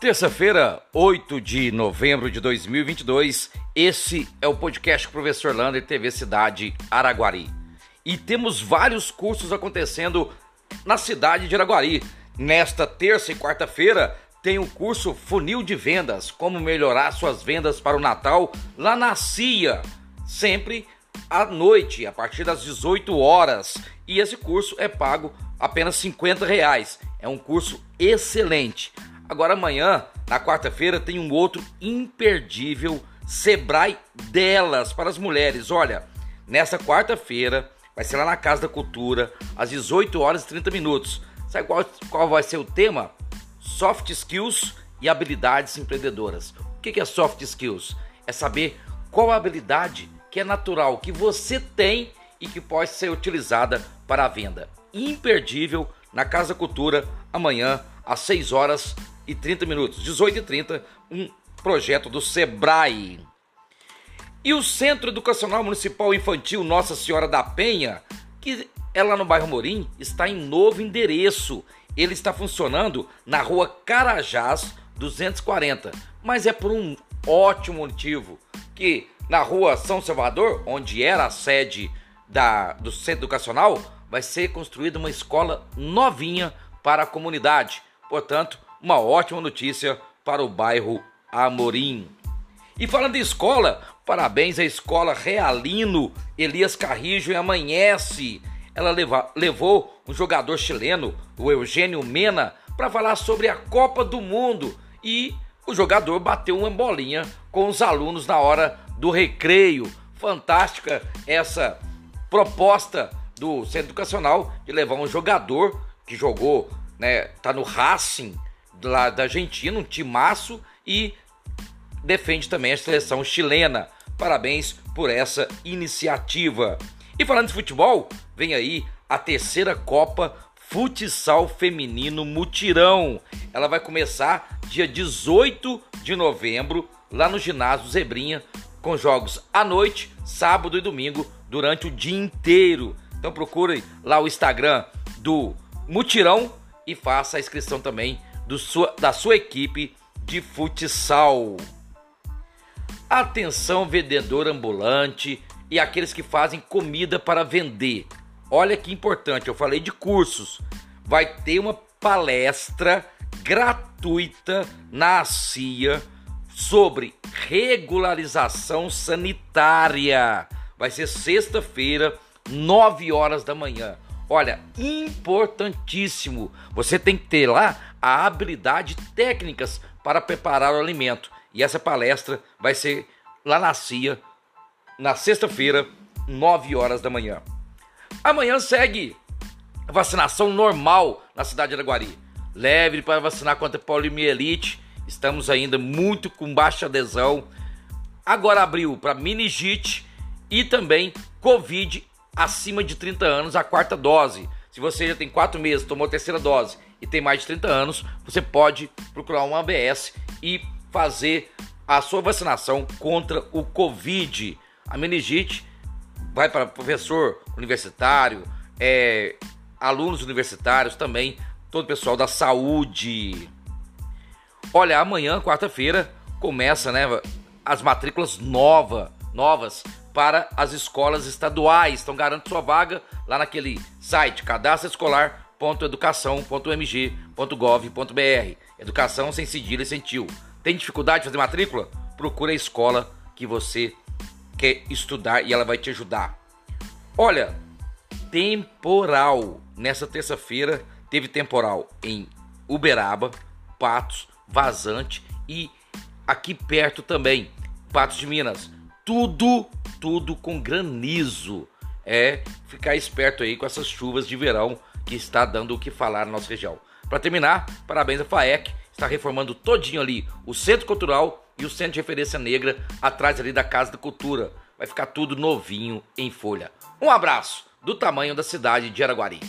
Terça-feira, 8 de novembro de 2022, esse é o podcast Professor Lander TV Cidade Araguari. E temos vários cursos acontecendo na cidade de Araguari. Nesta terça e quarta-feira tem o curso Funil de Vendas, como melhorar suas vendas para o Natal lá na CIA, sempre à noite, a partir das 18 horas. E esse curso é pago apenas 50 reais. É um curso excelente. Agora amanhã, na quarta-feira, tem um outro imperdível Sebrae delas para as mulheres. Olha, nessa quarta-feira vai ser lá na Casa da Cultura, às 18 horas e 30 minutos. Sabe qual, qual vai ser o tema? Soft skills e habilidades empreendedoras. O que é soft skills? É saber qual a habilidade que é natural, que você tem e que pode ser utilizada para a venda. Imperdível na Casa Cultura, amanhã, às 6 horas e 30 minutos, 18 e 30, um projeto do Sebrae. E o Centro Educacional Municipal Infantil Nossa Senhora da Penha, que é lá no bairro Morim, está em novo endereço. Ele está funcionando na rua Carajás 240, mas é por um ótimo motivo, que na rua São Salvador, onde era a sede da, do centro educacional, vai ser construída uma escola novinha para a comunidade. Portanto, uma ótima notícia para o bairro Amorim. E falando de escola, parabéns à escola Realino Elias Carrijo e Amanhece. Ela leva, levou um jogador chileno, o Eugênio Mena, para falar sobre a Copa do Mundo e o jogador bateu uma bolinha com os alunos na hora do recreio. Fantástica essa proposta do Centro Educacional de levar um jogador que jogou, né, tá no Racing lá da Argentina, um timaço e defende também a seleção chilena. Parabéns por essa iniciativa. E falando de futebol, vem aí a terceira Copa Futsal Feminino Mutirão. Ela vai começar dia 18 de novembro, lá no ginásio Zebrinha, com jogos à noite, sábado e domingo, durante o dia inteiro. Então procurem lá o Instagram do Mutirão e faça a inscrição também sua, da sua equipe de futsal. Atenção, vendedor ambulante e aqueles que fazem comida para vender. Olha que importante, eu falei de cursos. Vai ter uma palestra gratuita na CIA sobre regularização sanitária. Vai ser sexta-feira, 9 horas da manhã. Olha, importantíssimo. Você tem que ter lá a habilidade técnicas para preparar o alimento. E essa palestra vai ser lá na CIA, na sexta-feira, 9 horas da manhã. Amanhã segue a vacinação normal na cidade de Araguari. Leve para vacinar contra poliomielite. Estamos ainda muito com baixa adesão. Agora abriu para meningite e também Covid acima de 30 anos a quarta dose. Se você já tem 4 meses, tomou a terceira dose e tem mais de 30 anos, você pode procurar um ABS e fazer a sua vacinação contra o Covid. A meningite vai para professor universitário, é, alunos universitários também, todo o pessoal da saúde. Olha, amanhã, quarta-feira, começa né, as matrículas nova, novas para as escolas estaduais. Então garante sua vaga lá naquele site cadastroescolar.educação.mg.gov.br. Educação sem cedilha e sem tio. Tem dificuldade de fazer matrícula? Procure a escola que você quer estudar e ela vai te ajudar. Olha, temporal. Nessa terça-feira teve temporal em Uberaba, Patos, Vazante e aqui perto também, Patos de Minas. Tudo tudo com granizo. É ficar esperto aí com essas chuvas de verão que está dando o que falar na nossa região. Para terminar, parabéns à FAEC, está reformando todinho ali o Centro Cultural e o Centro de Referência Negra atrás ali da Casa da Cultura. Vai ficar tudo novinho em folha. Um abraço do tamanho da cidade de Araguari.